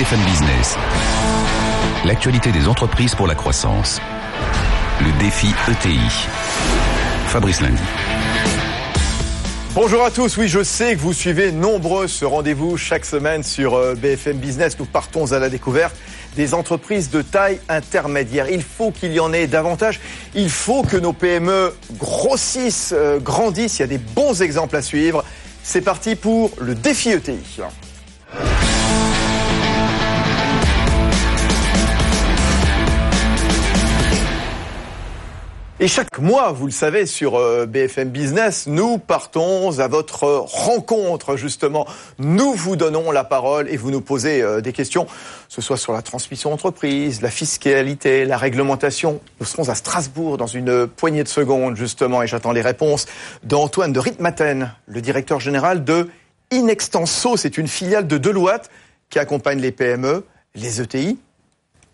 BFM Business. L'actualité des entreprises pour la croissance. Le défi ETI. Fabrice Lundi. Bonjour à tous, oui je sais que vous suivez nombreux ce rendez-vous chaque semaine sur euh, BFM Business. Nous partons à la découverte des entreprises de taille intermédiaire. Il faut qu'il y en ait davantage. Il faut que nos PME grossissent, euh, grandissent. Il y a des bons exemples à suivre. C'est parti pour le défi ETI. Et chaque mois, vous le savez, sur euh, BFM Business, nous partons à votre rencontre, justement. Nous vous donnons la parole et vous nous posez euh, des questions, ce soit sur la transmission d'entreprise, la fiscalité, la réglementation. Nous serons à Strasbourg dans une poignée de secondes, justement, et j'attends les réponses d'Antoine de Ritmaten, le directeur général de Inextenso. C'est une filiale de Deloitte qui accompagne les PME, les ETI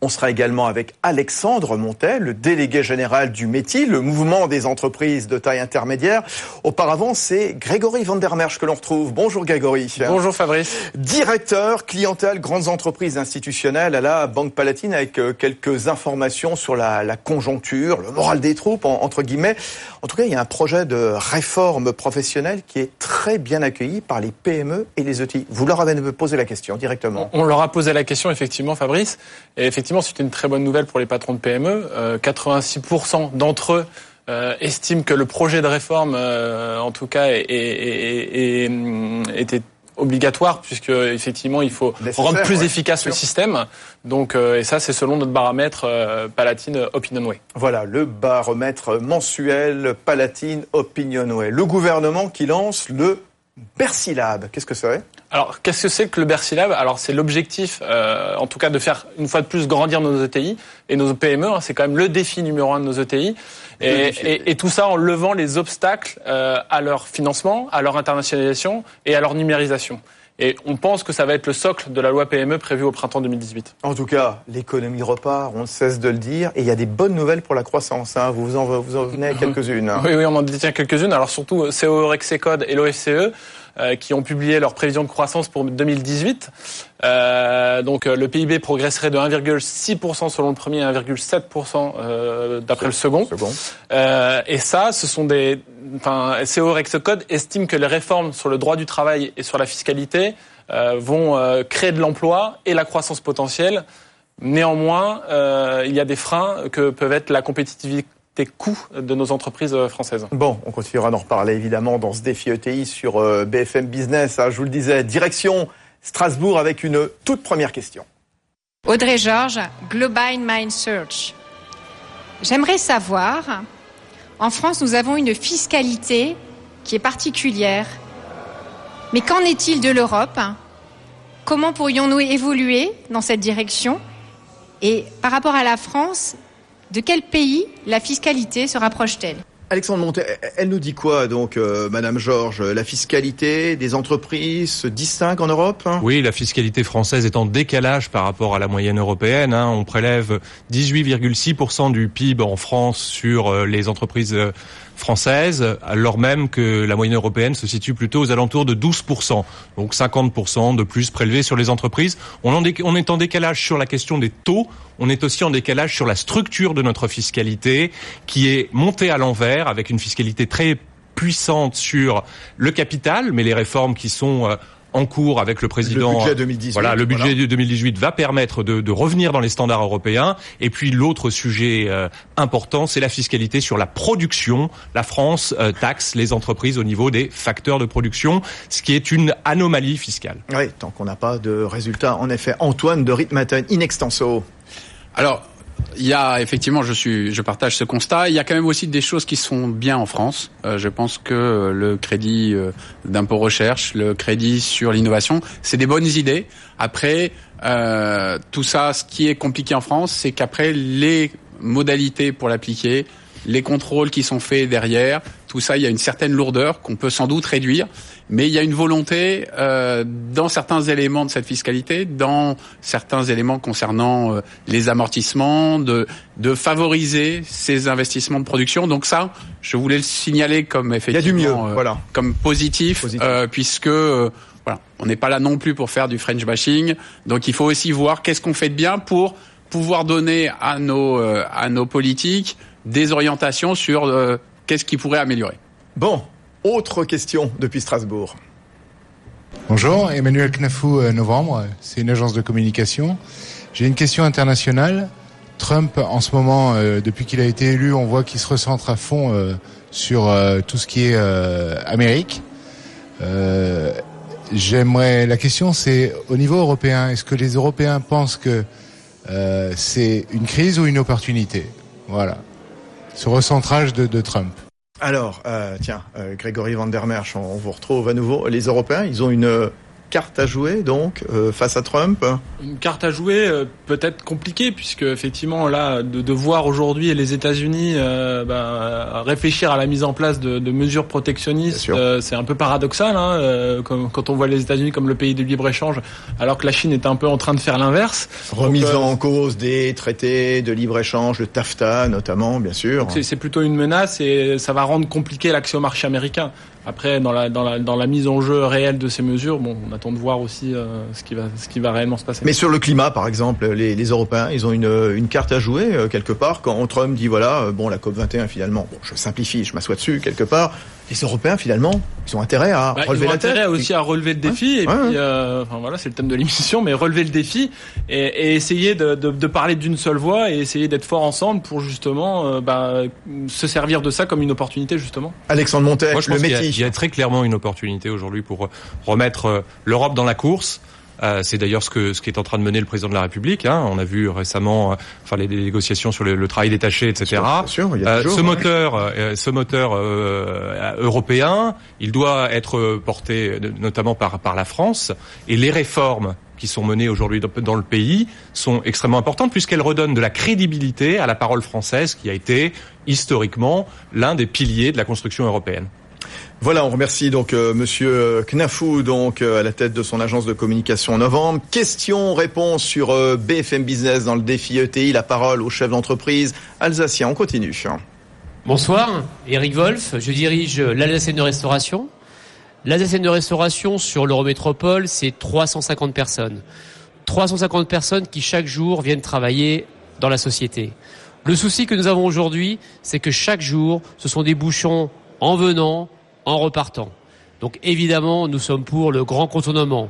on sera également avec Alexandre Montet, le délégué général du métier, le mouvement des entreprises de taille intermédiaire. Auparavant, c'est Grégory Vandermersch que l'on retrouve. Bonjour Grégory. Bonjour Fabrice. Directeur clientèle grandes entreprises institutionnelles à la Banque Palatine avec euh, quelques informations sur la, conjoncture, le moral des troupes entre guillemets. En tout cas, il y a un projet de réforme professionnelle qui est très bien accueilli par les PME et les ETI. Vous leur avez posé la question directement. On leur a posé la question effectivement Fabrice. Et effectivement, effectivement, c'est une très bonne nouvelle pour les patrons de PME. 86% euh, d'entre eux euh, estiment que le projet de réforme, euh, en tout cas, était obligatoire puisque effectivement il faut rendre plus efficace le système. Donc et ça c'est selon notre baromètre Palatine Opinionway. Voilà le baromètre mensuel Palatine Opinionway. Le gouvernement qui lance le Bercy Lab. Qu'est-ce que c'est? Alors, qu'est-ce que c'est que le Bercy Lab? Alors, c'est l'objectif, euh, en tout cas, de faire une fois de plus grandir nos ETI et nos PME. Hein, c'est quand même le défi numéro un de nos ETI. Et, tout ça en levant les obstacles euh, à leur financement, à leur internationalisation et à leur numérisation. Et on pense que ça va être le socle de la loi PME prévue au printemps 2018. En tout cas, l'économie repart, on ne cesse de le dire, et il y a des bonnes nouvelles pour la croissance. Hein. Vous, en, vous en venez à quelques-unes. Oui, oui, on en détient quelques-unes. Alors surtout, CO Rexecode et l'OFCE qui ont publié leurs prévisions de croissance pour 2018. Euh, donc euh, le PIB progresserait de 1,6% selon le premier et 1,7% euh, d'après le second. second. Euh, et ça, ce sont des... Enfin, CO Rexecode estime que les réformes sur le droit du travail et sur la fiscalité vont créer de l'emploi et la croissance potentielle. Néanmoins, il y a des freins que peuvent être la compétitivité des coûts de nos entreprises euh, françaises. Bon, on continuera d'en reparler évidemment dans ce défi ETI sur euh, BFM Business. Hein, je vous le disais, direction Strasbourg avec une toute première question. Audrey Georges, Global Mind Search. J'aimerais savoir, en France, nous avons une fiscalité qui est particulière. Mais qu'en est-il de l'Europe? Comment pourrions-nous évoluer dans cette direction? Et par rapport à la France, de quel pays la fiscalité se rapproche-t-elle? Alexandre Montet, elle nous dit quoi donc, euh, Madame Georges? La fiscalité des entreprises se distingue en Europe? Hein Oui, la fiscalité française est en décalage par rapport à la moyenne européenne. Hein. On prélève 18,6% du PIB en France sur euh, les entreprises françaises, alors même que la moyenne européenne se situe plutôt aux alentours de 12%, donc 50% de plus prélevés sur les entreprises. On, on est en décalage sur la question des taux, on est aussi en décalage sur la structure de notre fiscalité, qui est montée à l'envers, avec une fiscalité très puissante sur le capital, mais les réformes qui sont euh, en cours avec le président. Le budget 2018. Voilà, le budget de 2018 va permettre de, de, revenir dans les standards européens. Et puis l'autre sujet euh, important, c'est la fiscalité sur la production. La France euh, taxe les entreprises au niveau des facteurs de production, ce qui est une anomalie fiscale. Oui, tant qu'on n'a pas de résultats. En effet, Antoine de Ritmaten, in extenso. Alors, il y a effectivement, je suis, je partage ce constat. Il y a quand même aussi des choses qui sont bien en France. Euh, je pense que le crédit euh, d'impôt recherche, le crédit sur l'innovation, c'est des bonnes idées. Après, euh, tout ça, ce qui est compliqué en France, c'est qu'après les modalités pour l'appliquer, les contrôles qui sont faits derrière, tout ça, il y a une certaine lourdeur qu'on peut sans doute réduire, mais il y a une volonté euh, dans certains éléments de cette fiscalité, dans certains éléments concernant euh, les amortissements, de, de favoriser ces investissements de production. Donc ça, je voulais le signaler comme effectivement, il y a du mieux, euh, voilà. comme positif, positif. puisque voilà, on n'est pas là non plus pour faire du French bashing. Donc il faut aussi voir qu'est-ce qu'on fait de bien pour pouvoir donner à nos euh, à nos politiques des orientations sur euh, qu'est-ce qui pourrait améliorer? Bon, autre question depuis Strasbourg. Bonjour, Emmanuel Knafou, euh, Novembre, c'est une agence de communication. J'ai une question internationale. Trump, en ce moment, euh, depuis qu'il a été élu, on voit qu'il se recentre à fond euh, sur tout ce qui est Amérique. J'aimerais. La question, c'est au niveau européen, est-ce que les Européens pensent que c'est une crise ou une opportunité? Voilà, ce recentrage de, Trump. Alors, euh, tiens, euh, Grégory Van der Merch, on, vous retrouve à nouveau. Les Européens, ils ont une carte à jouer donc euh, face à Trump Une carte à jouer euh, peut-être compliquée puisque effectivement là de, de voir aujourd'hui les États-Unis euh, bah, réfléchir à la mise en place de, de mesures protectionnistes, c'est un peu paradoxal hein, comme, quand on voit les États-Unis comme le pays de libre échange alors que la Chine est un peu en train de faire l'inverse. Remise en cause des traités de libre échange, le TAFTA notamment bien sûr. C'est plutôt une menace et ça va rendre compliqué l'accès au marché américain. Après, dans la, dans, la, dans la mise en jeu réelle de ces mesures, bon, on attend de voir aussi euh, ce, qui va, ce qui va réellement se passer. Mais sur le climat, par exemple, les, les Européens, ils ont une, une carte à jouer euh, quelque part. Quand Trump dit, voilà, euh, bon, la COP21, finalement, bon, je simplifie, je m'assois dessus quelque part, les Européens finalement, ils ont intérêt à bah, relever ils ont la intérêt aussi à relever le défi. et puis, euh, enfin voilà, c'est le thème de l'émission, mais relever le défi et, et essayer de, de, de parler d'une seule voix et essayer d'être fort ensemble pour justement euh, bah, se servir de ça comme une opportunité justement. Alexandre Montet, le métier. Il y, a, très clairement une opportunité aujourd'hui pour remettre euh, l'Europe dans la course. Euh, c'est d'ailleurs ce que ce qui est en train de mener le président de la République. Hein. On a vu récemment, euh, enfin les, négociations sur le, le, travail détaché, etc. Bien sûr, il y a euh, ce, moteur, ce moteur, européen, il doit être porté notamment par par la France et les réformes qui sont menées aujourd'hui dans le pays sont extrêmement importantes puisqu'elles redonnent de la crédibilité à la parole française qui a été historiquement l'un des piliers de la construction européenne. Voilà, on remercie donc euh, Monsieur Knafou, donc euh, à la tête de son agence de communication en novembre. Question, réponse sur euh, BFM Business dans le défi ETI. La parole au chef d'entreprise alsacien. On continue. Bonsoir, Eric Wolf. Je dirige l'Alsacienne de restauration. L'Alsacienne de restauration sur l'Eurométropole, c'est 350 personnes. 350 personnes qui chaque jour viennent travailler dans la société. Le souci que nous avons aujourd'hui, c'est que chaque jour, ce sont des bouchons en venant, en repartant. Donc évidemment, nous sommes pour le grand contournement.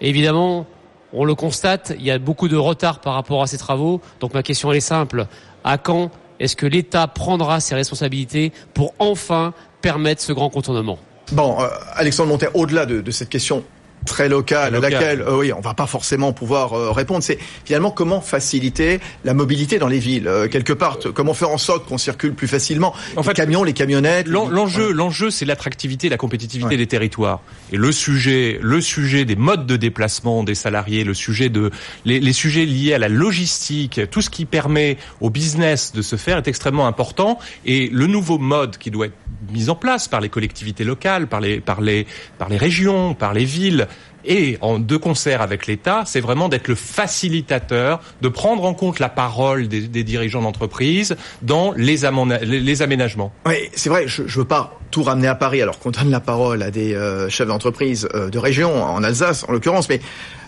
Évidemment, on le constate, il y a beaucoup de retard par rapport à ces travaux. Donc ma question est simple. À quand est-ce que l'État prendra ses responsabilités pour enfin permettre ce grand contournement? Bon, euh, Alexandre Monter, au-delà de, de, cette question très locale, à laquelle euh, oui, on va pas forcément pouvoir euh, répondre. C'est finalement comment faciliter la mobilité dans les villes. Euh, quelque part, comment faire en sorte qu'on circule plus facilement. En les fait, camions, les camionnettes. L'enjeu, l'enjeu, c'est l'attractivité, la compétitivité ouais. des territoires. Et le sujet, le sujet des modes de déplacement des salariés, le sujet de les, les sujets liés à la logistique, tout ce qui permet au business de se faire est extrêmement important. Et le nouveau mode qui doit être mis en place par les collectivités locales, par les par les par les régions, par les villes et en deux concert avec l'État, c'est vraiment d'être le facilitateur, de prendre en compte la parole des, dirigeants d'entreprise dans les, les, aménagements. Oui, c'est vrai, je ne veux pas tout ramener à Paris alors qu'on donne la parole à des euh, chefs d'entreprise euh, de région, en Alsace en l'occurrence, mais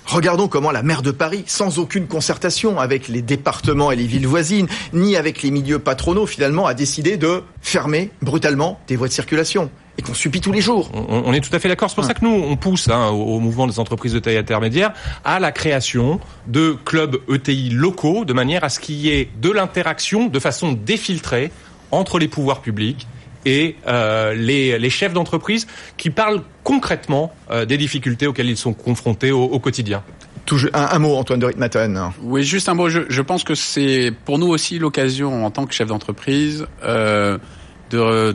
Regardons comment la maire de Paris, sans aucune concertation avec les départements et les villes voisines, ni avec les milieux patronaux, finalement, a décidé de fermer brutalement des voies de circulation et qu'on subit tous les jours. On, on, est tout à fait d'accord. C'est pour ça que nous, on pousse hein, au, au, mouvement des entreprises de taille intermédiaire à la création de clubs ETI locaux, de manière à ce qu'il y ait de l'interaction de façon défiltrée entre les pouvoirs publics et euh, les, les, chefs d'entreprise qui parlent concrètement euh, des difficultés auxquelles ils sont confrontés au, au quotidien. Un, un, mot, Antoine de Ritmaten. Oui, juste un mot. Je, je pense que c'est pour nous aussi l'occasion, en tant que chef d'entreprise, euh, de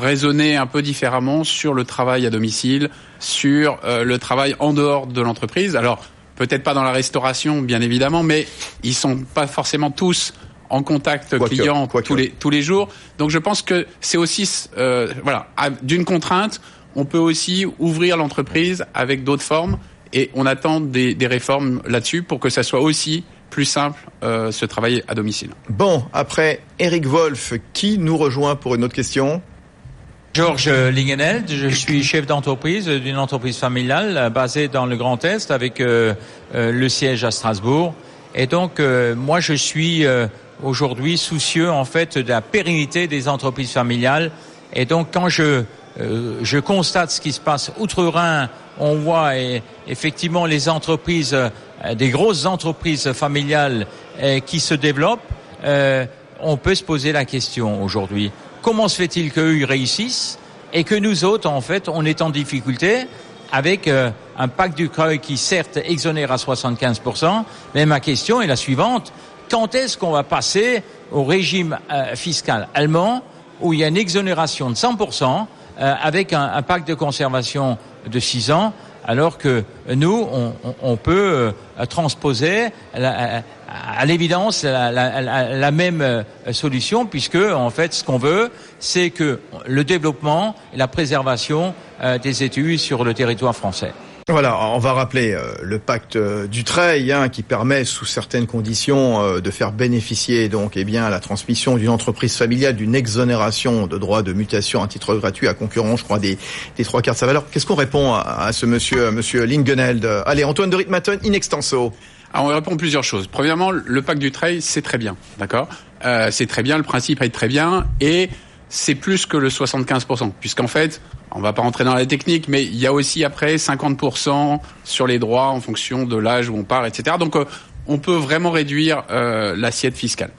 raisonner un peu différemment sur le travail à domicile, sur euh, le travail en dehors de l'entreprise. Alors, peut-être pas dans la restauration, bien évidemment, mais ils sont pas forcément tous en contact quoi client que, tous les tous les jours. Donc je pense que c'est aussi euh, voilà d'une contrainte, on peut aussi ouvrir l'entreprise avec d'autres formes et on attend des, des réformes là-dessus pour que ça soit aussi plus simple euh, ce travail à domicile. Bon, après Eric Wolf, qui nous rejoint pour une autre question? Georges Lingeneld, je suis chef d'entreprise d'une entreprise familiale euh, basée dans le Grand Est avec euh, euh, le siège à Strasbourg. Et donc, moi, je suis aujourd'hui soucieux en fait de la pérennité des entreprises familiales. Et donc, quand je je constate ce qui se passe outre-Rhin, on voit effectivement les entreprises, des grosses entreprises familiales qui se développent. on peut se poser la question aujourd'hui comment se fait-il qu'eux réussissent et que nous autres, en fait, on est en difficulté avec euh, un pacte du CREU qui certes exonère à 75%, mais ma question est la suivante. Quand est-ce qu'on va passer au régime euh, fiscal allemand où il y a une exonération de 100% euh, avec un, un, pacte de conservation de 6 ans alors que nous, on, peut transposer la, à l'évidence la, la, même euh, solution puisque en fait ce qu'on veut c'est que le développement et la préservation euh, des études sur le territoire français. Voilà, on va rappeler euh, le pacte du Treil hein, qui permet sous certaines conditions de faire bénéficier donc eh bien la transmission d'une entreprise familiale d'une exonération de droits de mutation à titre gratuit à concurrence, je crois des, trois quarts de sa valeur. Qu'est-ce qu'on répond à, ce monsieur monsieur Lingenheld? Allez, Antoine de Ritmaton in extenso. Alors on répond plusieurs choses. Premièrement, le pacte du trail, c'est très bien, d'accord? Euh, C'est très bien, le principe est très bien, et c'est plus que le 75%, puisqu'en fait, on va pas rentrer dans la technique, mais il y a aussi après 50% sur les droits en fonction de l'âge où on part, etc. Donc euh, on peut vraiment réduire euh, l'assiette fiscale.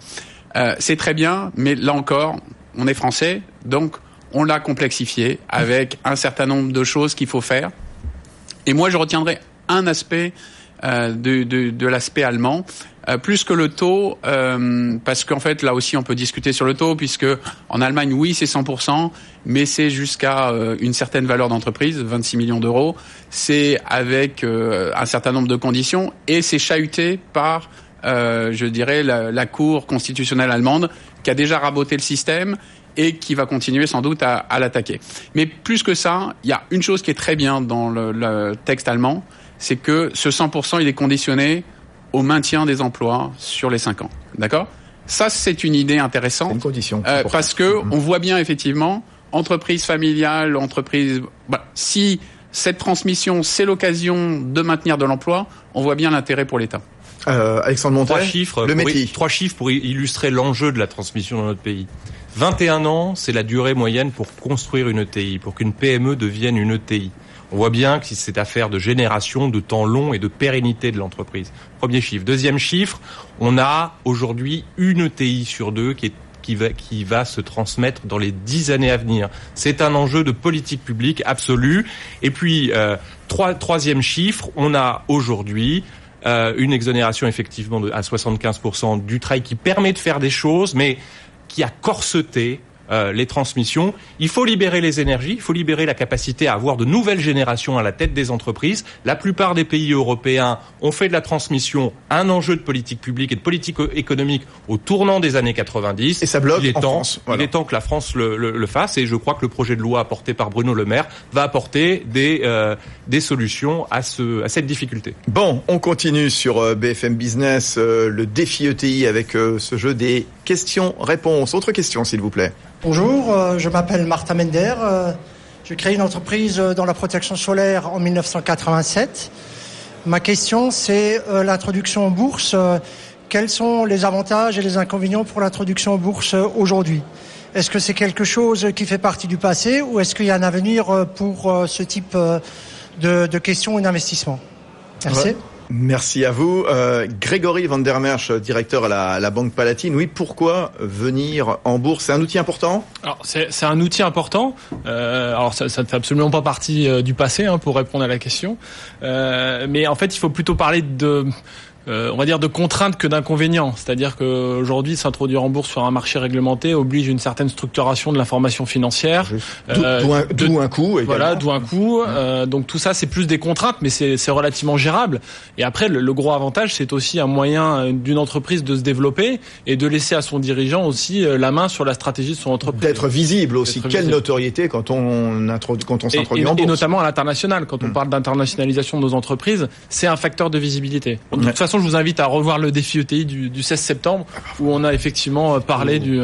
Euh, c'est très bien, mais là encore, on est français, donc on l'a complexifié avec un certain nombre de choses qu'il faut faire. Et moi, je retiendrai un aspect de l'aspect allemand. Euh, plus que le taux, euh, parce qu'en fait là aussi on peut discuter sur le taux, puisque en Allemagne oui c'est 100%, mais c'est jusqu'à une certaine valeur d'entreprise, 26 millions d'euros, c'est avec un certain nombre de conditions et c'est chahuté par, je dirais, la, la, Cour constitutionnelle allemande qui a déjà raboté le système et qui va continuer sans doute à, à l'attaquer. Mais plus que ça, il y a une chose qui est très bien dans le, le texte allemand, c'est que ce 100%, il est conditionné au maintien des emplois sur les 5 ans. D'accord? Ça, c'est une idée intéressante. Une condition. Euh, parce que mm-hmm. on voit bien, effectivement, entreprise familiale, entreprise... Bah, si cette transmission, c'est l'occasion de maintenir de l'emploi, on voit bien l'intérêt pour l'État. Euh, Alexandre Montet, trois chiffres, le métier. trois chiffres pour illustrer l'enjeu de la transmission dans notre pays. 21 ans, c'est la durée moyenne pour construire une ETI, pour qu'une PME devienne une ETI. On voit bien que c'est affaire de génération, de temps long et de pérennité de l'entreprise. Premier chiffre. Deuxième chiffre, on a aujourd'hui une ETI sur deux qui va, se transmettre dans les dix années à venir. C'est un enjeu de politique publique absolue. Et puis, euh, trois, troisième chiffre, on a aujourd'hui euh, une exonération effectivement à 75% du travail qui permet de faire des choses, mais qui a corseté euh, les transmissions. Il faut libérer les énergies, il faut libérer la capacité à avoir de nouvelles générations à la tête des entreprises. La plupart des pays européens ont fait de la transmission un enjeu de politique publique et de politique économique au tournant des années 90. Et ça bloque il est en temps, France. Voilà. Il est temps que la France le, le, le, fasse et je crois que le projet de loi apporté par Bruno Le Maire va apporter des, euh, des solutions à, ce, à cette difficulté. Bon, on continue sur euh, BFM Business, euh, le défi ETI avec ce jeu des questions-réponses. Autre question, s'il vous plaît. Bonjour, euh, je m'appelle Martin Mender. Euh, J'ai créé une entreprise dans la protection solaire en 1987. Ma question, c'est euh, l'introduction en bourse. quels sont les avantages et les inconvénients pour l'introduction en bourse aujourd'hui? Est-ce que c'est quelque chose qui fait partie du passé ou est-ce qu'il y a un avenir pour ce type de, de questions et d'investissements? Merci. Ouais. Merci à vous. Euh, Grégory Van der Merch, directeur à la, la, Banque Palatine. Oui, pourquoi venir en bourse? C'est un outil important? C'est un outil important. Euh, alors, ça, ça ne fait absolument pas partie euh, du passé, hein, pour répondre à la question. Euh, mais en fait, il faut plutôt parler de euh, on va dire de contraintes que d'inconvénients. C'est-à-dire qu'aujourd'hui, s'introduire en bourse sur un marché réglementé oblige une certaine structuration de l'information financière. Euh, d'où un, de, un, coût. Également. Voilà, d'où un coût. Euh, donc tout ça, c'est plus des contraintes, mais c'est relativement gérable. Et après, le, le gros avantage, c'est aussi un moyen d'une entreprise de se développer et de laisser à son dirigeant aussi euh, la main sur la stratégie de son entreprise. D'être visible aussi. Quelle visible. notoriété quand on, quand on s'introduit en bourse. Et notamment à l'international. Quand on mmh. parle d'internationalisation de nos entreprises, c'est un facteur de visibilité. De toute façon, je vous invite à revoir le défi ETI du, du 16 septembre où on a effectivement parlé du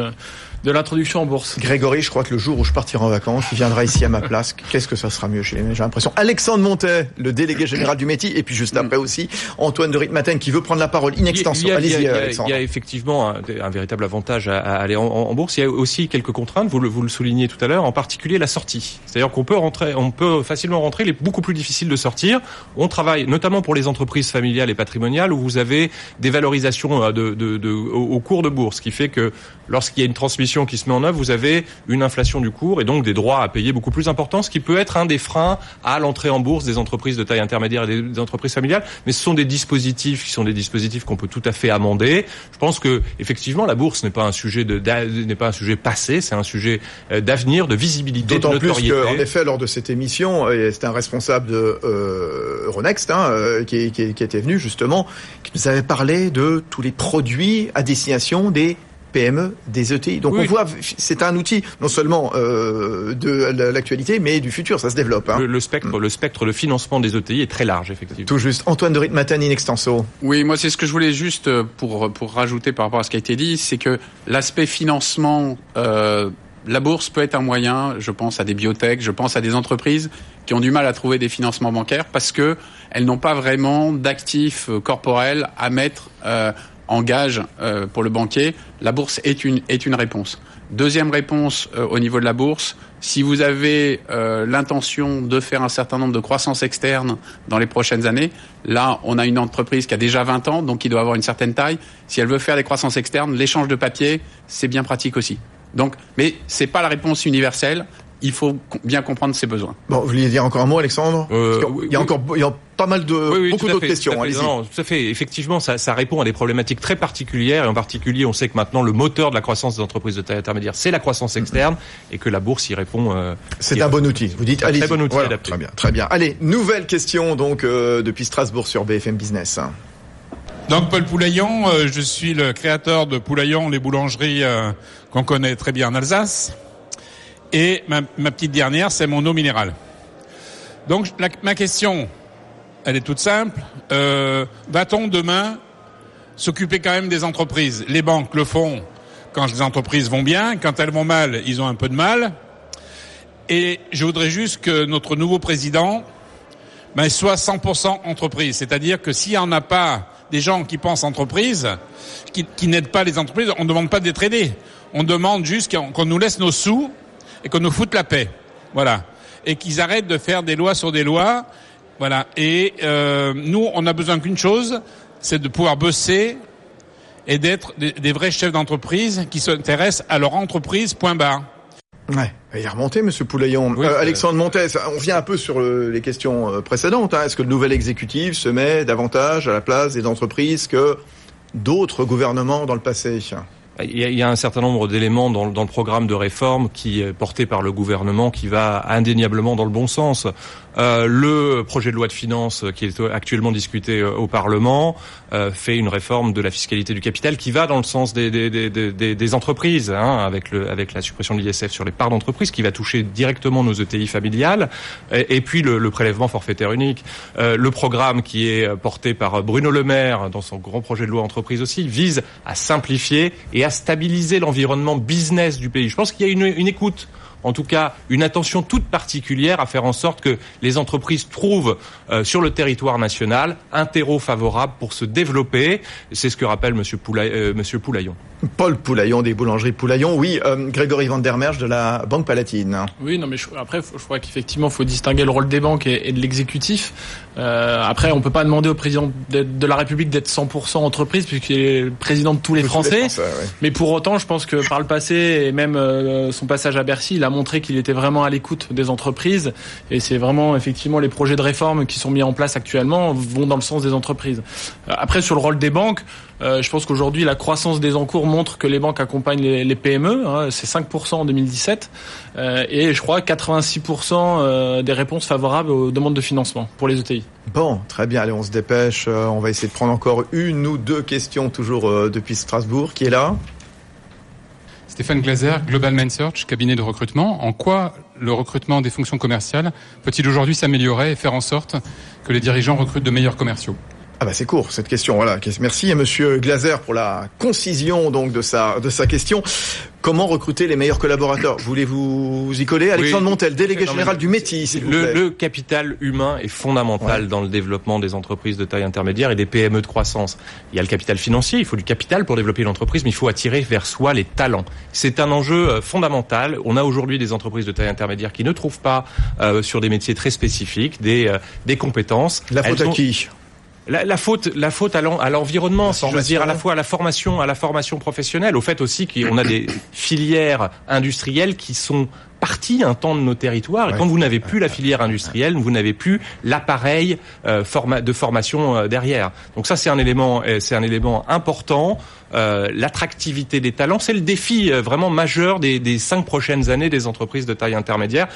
de l'introduction en bourse. Grégory, je crois que le jour où je partirai en vacances, il viendra ici à ma place. Qu'est-ce que ça sera mieux chez J'ai l'impression. Alexandre Montet, le délégué général du métier, et puis juste après aussi Antoine de Ritmaten qui veut prendre la parole in extenso. Allez-y, Alexandre. Il y a effectivement un, un véritable avantage à, à aller en, en, bourse. Il y a aussi quelques contraintes. Vous le, vous le soulignez tout à l'heure, en particulier la sortie. C'est-à-dire qu'on peut rentrer, on peut facilement rentrer. Il est beaucoup plus difficile de sortir. On travaille notamment pour les entreprises familiales et patrimoniales où vous avez des valorisations de, de, de, au, au cours de bourse, ce qui fait que lorsqu'il y a une transmission qui se met en œuvre, vous avez une inflation du cours et donc des droits à payer beaucoup plus importants, ce qui peut être un des freins à l'entrée en bourse des entreprises de taille intermédiaire et des entreprises familiales. Mais ce sont des dispositifs qui sont des dispositifs qu'on peut tout à fait amender. Je pense que effectivement la bourse n'est pas un sujet de n'est pas un sujet passé, c'est un sujet d'avenir, de visibilité, de notoriété. D'autant plus qu'en effet lors de cette émission, c'est un responsable de euh, Euronext hein, qui, qui, qui était venu justement, qui nous avait parlé de tous les produits à destination des PME, des ETI. Donc oui. on voit, c'est un outil non seulement euh, de l'actualité, mais du futur, ça se développe. Hein. Le, le, spectre, le spectre de financement des ETI est très large, effectivement. Tout juste. Antoine de Ritmaten in extenso. Oui, moi c'est ce que je voulais juste pour pour rajouter par rapport à ce qui a été dit, c'est que l'aspect financement. Euh, la bourse peut être un moyen, je pense à des biotech, je pense à des entreprises qui ont du mal à trouver des financements bancaires parce que elles n'ont pas vraiment d'actifs corporels à mettre euh, en gage euh, pour le banquier, la bourse est une, réponse. Deuxième réponse euh, au niveau de la bourse, si vous avez euh, l'intention de faire un certain nombre de croissances externes dans les prochaines années, là on a une entreprise qui a déjà 20 ans, donc qui doit avoir une certaine taille. Si elle veut faire des croissances externes, l'échange de papier, c'est bien pratique aussi. Donc, mais c'est pas la réponse universelle il faut bien comprendre ses besoins. Bon, vous vouliez dire encore un mot, Alexandre euh, Il y a encore il y a pas mal de oui, oui, beaucoup d'autres questions. Tout, non, tout à fait. Effectivement, ça, ça, répond à des problématiques très particulières. Et en particulier, on sait que maintenant le moteur de la croissance des entreprises de taille intermédiaire, c'est la croissance externe, et que la bourse y répond. Euh, c'est un bon outil. Vous dites, allez. Très bon outil voilà, adapté. Très bien, très bien. Allez, nouvelle question donc euh, depuis Strasbourg sur BFM Business. Donc Paul Poulaillon, euh, je suis le créateur de Poulaillon, les boulangeries euh, qu'on connaît très bien en Alsace. Et ma, petite dernière, c'est mon eau minérale. Donc ma question, elle est toute simple. Euh, Va-t-on demain s'occuper quand même des entreprises? Les banques le font quand les entreprises vont bien. Quand elles vont mal, ils ont un peu de mal. Et je voudrais juste que notre nouveau président ben, soit 100% entreprise. C'est-à-dire que s'il n'y en a pas des gens qui pensent entreprise, qui, qui n'aident pas les entreprises, on ne demande pas d'être aidés. On demande juste qu'on nous laisse nos sous et qu'on nous foute la paix. Voilà. Et qu'ils arrêtent de faire des lois sur des lois. Voilà. Et euh, nous, on a besoin qu'une chose, c'est de pouvoir bosser et d'être des, des, vrais chefs d'entreprise qui s'intéressent à leur entreprise, point barre. Ouais, il est remonté, Monsieur Poulaillon. Oui, euh, Alexandre Montes, on revient un peu sur le, les questions précédentes. Hein. Est-ce que le nouvel exécutif se met davantage à la place des entreprises que d'autres gouvernements dans le passé? Il y, a, un certain nombre d'éléments dans, dans, le programme de réforme qui est porté par le gouvernement qui va indéniablement dans le bon sens. Euh, le projet de loi de finances qui est actuellement discuté au Parlement euh, fait une réforme de la fiscalité du capital qui va dans le sens des, des, des, des, entreprises, hein, avec, le, avec la suppression de l'ISF sur les parts d'entreprise qui va toucher directement nos ETI familiales, et, puis le, le, prélèvement forfaitaire unique. Euh, le programme qui est porté par Bruno Le Maire dans son grand projet de loi entreprise aussi vise à simplifier et à stabiliser l'environnement business du pays. Je pense qu'il y a une, une écoute en tout cas une attention toute particulière à faire en sorte que les entreprises trouvent euh, sur le territoire national un terreau favorable pour se développer. C'est ce que rappelle Monsieur, euh, Poulaillon. Paul Poulaillon des boulangeries Poulaillon. Oui, euh, Grégory Van der Merge de la Banque Palatine. Oui, non, mais je, après, je crois qu'effectivement, il faut distinguer le rôle des banques et, et de l'exécutif. Euh, après, on peut pas demander au président de, de la République d'être 100% entreprise puisqu'il est le président de tous les Français. Les Français ouais. Mais pour autant, je pense que par le passé et même euh, son passage à Bercy, il a montré qu'il était vraiment à l'écoute des entreprises. Et c'est vraiment effectivement les projets de réforme qui sont mis en place actuellement vont dans le sens des entreprises. Euh, après, sur le rôle des banques. Euh, je pense qu'aujourd'hui, la croissance des encours montre que les banques accompagnent les, les PME. Hein, c'est 5% en 2017. Euh, et je crois 86% euh, des réponses favorables aux demandes de financement pour les ETI. Bon, très bien. Allez, on se dépêche. Euh, on va essayer de prendre encore une ou deux questions, toujours euh, depuis Strasbourg. Qui est là? Stéphane Glaser, Global Main Search, cabinet de recrutement. En quoi le recrutement des fonctions commerciales peut-il aujourd'hui s'améliorer et faire en sorte que les dirigeants recrutent de meilleurs commerciaux? Ah bah c'est court cette question. Voilà. Merci à Monsieur Glaser pour la concision donc de sa de sa question. Comment recruter les meilleurs collaborateurs? Voulez-vous y coller? Alexandre Montel, délégué général du vous Le, plaît. le capital humain est fondamental dans le développement des entreprises de taille intermédiaire et des PME de croissance. Il y a le capital financier, il faut du capital pour développer l'entreprise, mais il faut attirer vers soi les talents. C'est un enjeu euh, fondamental. On a aujourd'hui des entreprises de taille intermédiaire qui ne trouvent pas euh, sur des métiers très spécifiques des, euh, des compétences. La faute Elles à ont- qui? La, la faute, la faute à l'en- à l'environnement, si je veux dire, à la fois à la formation, à la formation professionnelle, au fait aussi qu'on a des filières industrielles qui sont parties un temps de nos territoires. Et Ouais. quand vous n'avez plus la filière industrielle, vous n'avez plus l'appareil euh, forma- de formation euh, derrière. Donc ça, c'est un élément, euh, c'est un élément important. Euh, L'attractivité des talents, c'est le défi euh, vraiment majeur des, des cinq prochaines années des entreprises de taille intermédiaire.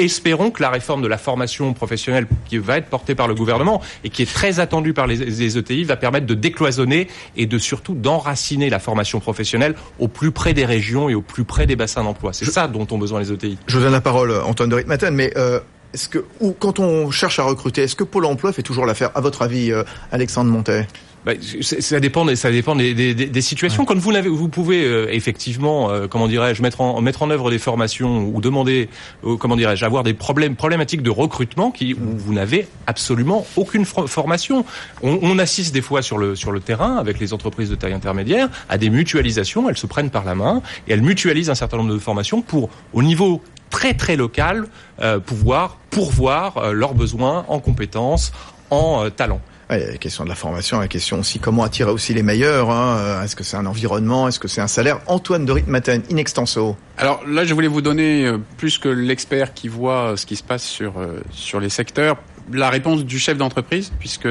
Espérons que la réforme de la formation professionnelle qui va être portée par le gouvernement et qui est très attendue par les, les ETI va permettre de décloisonner et de surtout d'enraciner la formation professionnelle au plus près des régions et au plus près des bassins d'emploi. C'est ça dont ont besoin les E ETI. Je vous donne la parole, Antoine de Ritmaten, mais euh, est-ce que ou quand on cherche à recruter, est-ce que Pôle Emploi fait toujours l'affaire À votre avis, euh, Alexandre Montet? Bah, ça dépend des, ça dépend des, des, des- des situations. Quand vous n'avez, vous pouvez euh, effectivement, euh, comment dirais-je, mettre en mettre en œuvre des formations ou demander, euh, comment dirais-je, avoir des problèmes problématiques de recrutement qui où vous n'avez absolument aucune formation. On, on assiste des fois sur le sur le terrain avec les entreprises de taille intermédiaire à des mutualisations. Elles se prennent par la main et elles mutualisent un certain nombre de formations pour, au niveau très très local, euh, pouvoir pourvoir euh, leurs besoins en compétences, en euh, talents. La question de la formation, la question aussi comment attirer aussi les meilleurs. Hein. Est-ce que c'est un environnement Est-ce que c'est un salaire? Antoine de Ritmaten, in extenso. Alors là, je voulais vous donner, euh, plus que l'expert qui voit euh, ce qui se passe sur, euh, sur les secteurs, la réponse du chef d'entreprise, puisque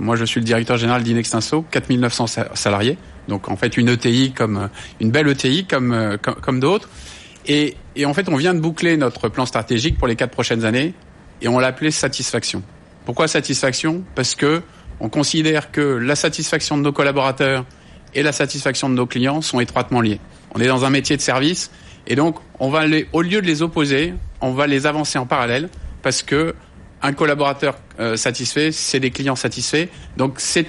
moi je suis le directeur général d'Inextinso, 4900 sa- salariés, donc en fait une ETI comme une belle ETI comme, comme, comme d'autres. Et, et en fait, on vient de boucler notre plan stratégique pour les quatre prochaines années, et on l'a appelé satisfaction. Pourquoi satisfaction? Parce que on considère que la satisfaction de nos collaborateurs et la satisfaction de nos clients sont étroitement liés. On est dans un métier de service et donc on va les, au lieu de les opposer, on va les avancer en parallèle parce que un collaborateur euh, satisfait, c'est des clients satisfaits. Donc c'est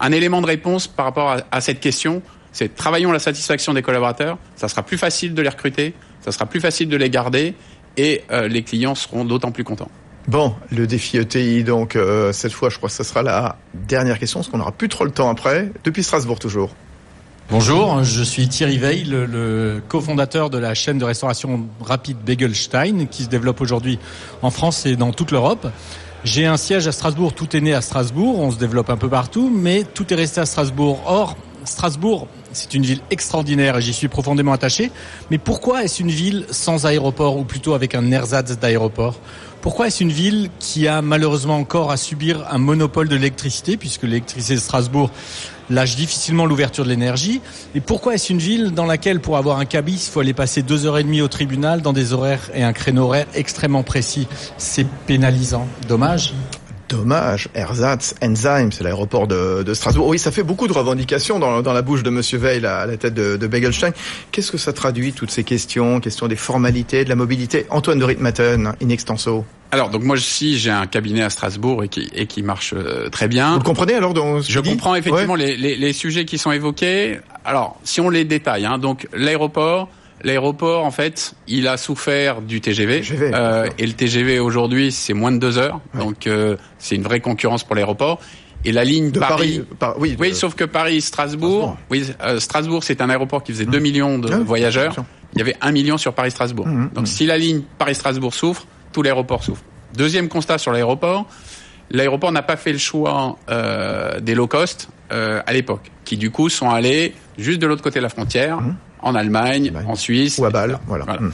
un élément de réponse par rapport à, à cette question. C'est travaillons la satisfaction des collaborateurs. Ça sera plus facile de les recruter, ça sera plus facile de les garder et euh, les clients seront d'autant plus contents. Bon, le défi ETI, donc euh, cette fois, je crois que ce sera la dernière question, parce qu'on n'aura plus trop le temps après. Depuis Strasbourg toujours. Bonjour, je suis Thierry Veil, le, le cofondateur de la chaîne de restauration rapide Begelstein qui se développe aujourd'hui en France et dans toute l'Europe. J'ai un siège à Strasbourg, tout est né à Strasbourg, on se développe un peu partout, mais tout est resté à Strasbourg. Or, Strasbourg, c'est une ville extraordinaire et j'y suis profondément attaché. Mais pourquoi est-ce une ville sans aéroport ou plutôt avec un ersatz d'aéroport? Pourquoi est-ce une ville qui a malheureusement encore à subir un monopole de l'électricité puisque l'électricité de Strasbourg lâche difficilement l'ouverture de l'énergie? Et pourquoi est-ce une ville dans laquelle pour avoir un cabis, il faut aller passer deux heures et demie au tribunal dans des horaires et un créneau horaire extrêmement précis? C'est pénalisant. Dommage. Dommage, Ersatz, Enzyme, c'est l'aéroport de, de Strasbourg. Oui, ça fait beaucoup de revendications dans, dans la bouche de Monsieur Veil à la tête de, de Begelstein. Qu'est-ce que ça traduit, toutes ces questions, question des formalités, de la mobilité? Antoine de Ritmaten, in extenso. Alors donc moi aussi j'ai un cabinet à Strasbourg et qui, et qui marche euh, très bien. Vous le comprenez alors dans ce Je comprends effectivement Ouais. les, les, les sujets qui sont évoqués. Alors si on les détaille, hein, donc l'aéroport, l'aéroport en fait il a souffert du TGV, TGV, euh, et le TGV aujourd'hui c'est moins de deux heures, donc euh, c'est une vraie concurrence pour l'aéroport. Et la ligne De Paris, Paris, par- oui, oui, de- sauf que Paris Strasbourg, oui, euh, Strasbourg c'est un aéroport qui faisait 2 millions de Ah, voyageurs. Il y avait 1 million sur Paris Strasbourg. Mhm, Donc si la ligne Paris Strasbourg souffre, tout l'aéroport souffre. Deuxième constat sur l'aéroport, l'aéroport n'a pas fait le choix euh, des low cost euh, à l'époque, qui du coup sont allés juste de l'autre côté de la frontière, en Allemagne, en Suisse, Ou à Bâle, voilà. Voilà. Mm.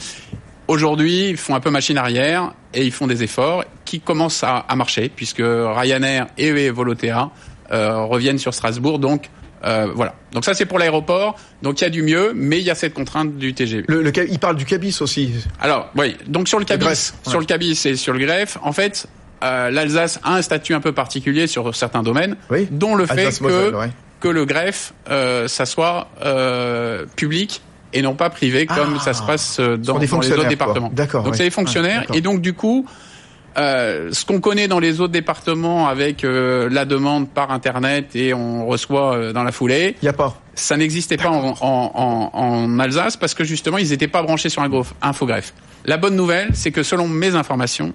Aujourd'hui, ils font un peu machine arrière et ils font des efforts qui commencent à, à marcher puisque Ryanair et Volotea euh, reviennent sur Strasbourg. Donc euh, voilà. Donc ça c'est pour l'aéroport. Donc il y a du mieux, mais il y a cette contrainte du TGV. Le, le il parle du cabis aussi. Alors oui. Donc sur le cabis, ouais. sur le cabis et sur le greffe, en fait. euh, L'Alsace a un statut un peu particulier sur certains domaines, Oui. dont le fait que, ouais. Que le greffe, euh, ça soit euh, public et non pas privé comme Ah. ça se passe euh, dans, des dans les autres départements. D'accord, Donc ouais. c'est des fonctionnaires et donc du coup, euh, ce qu'on connaît dans les autres départements avec euh, la demande par internet et on reçoit euh, dans la foulée. Il y a pas. Ça n'existait pas en, en, en, en, Alsace parce que justement ils n'étaient pas branchés sur un infogreffe. La bonne nouvelle, c'est que selon mes informations,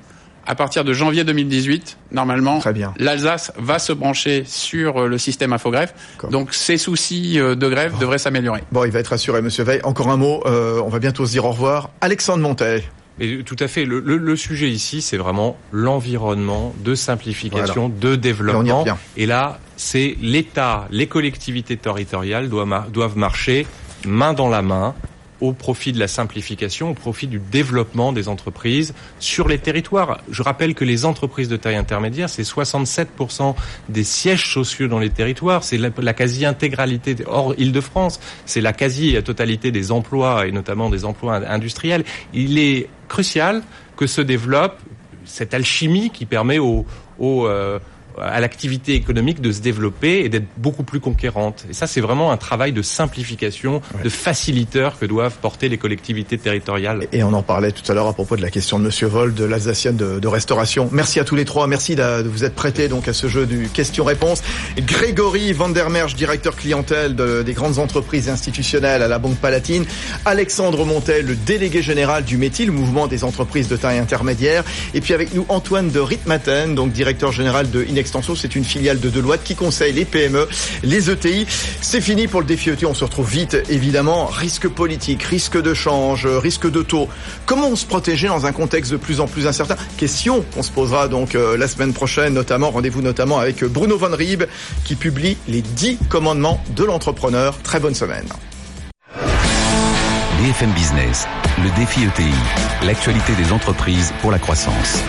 à partir de janvier 2018, normalement, l'Alsace va se brancher sur le système infogreffe. Donc ces soucis de grève devraient s'améliorer. Bon, il va être assuré, Monsieur Veil. Encore un mot, euh, on va bientôt se dire au revoir. Alexandre Montet. Et tout à fait. Le, le, le sujet ici, c'est vraiment l'environnement de simplification, de développement. Et, là, c'est l'État, les collectivités territoriales doivent, doivent marcher main dans la main au profit de la simplification, au profit du développement des entreprises sur les territoires. Je rappelle que les entreprises de taille intermédiaire, c'est 67% des sièges sociaux dans les territoires, c'est la, quasi-intégralité hors Île-de-France, c'est la quasi-totalité des emplois et notamment des emplois industriels. Il est crucial que se développe cette alchimie qui permet aux, aux euh, à l'activité économique de se développer et d'être beaucoup plus conquérante. Et ça, c'est vraiment un travail de simplification, de faciliteur que doivent porter les collectivités territoriales. Et on en parlait tout à l'heure à propos de la question de Monsieur Vol, de l'Alsacienne de, de, restauration. Merci à tous les trois. Merci de, vous être prêtés donc à ce jeu du question-réponse. Grégory Vandermerge, directeur clientèle de, des grandes entreprises institutionnelles à la Banque Palatine. Alexandre Montel, le délégué général du métier, le mouvement des entreprises de taille intermédiaire. Et puis avec nous Antoine de Ritmaten, donc directeur général de Inex Extenso, c'est une filiale de Deloitte qui conseille les PME, les ETI. C'est fini pour le défi ETI. On se retrouve vite, évidemment. Risque politique, risque de change, risque de taux. Comment on se protéger dans un contexte de plus en plus incertain? Question qu'on se posera donc euh, la semaine prochaine, notamment. Rendez-vous notamment avec Bruno Van Rieb qui publie les 10 commandements de l'entrepreneur. Très bonne semaine. BFM Business, le défi ETI, l'actualité des entreprises pour la croissance.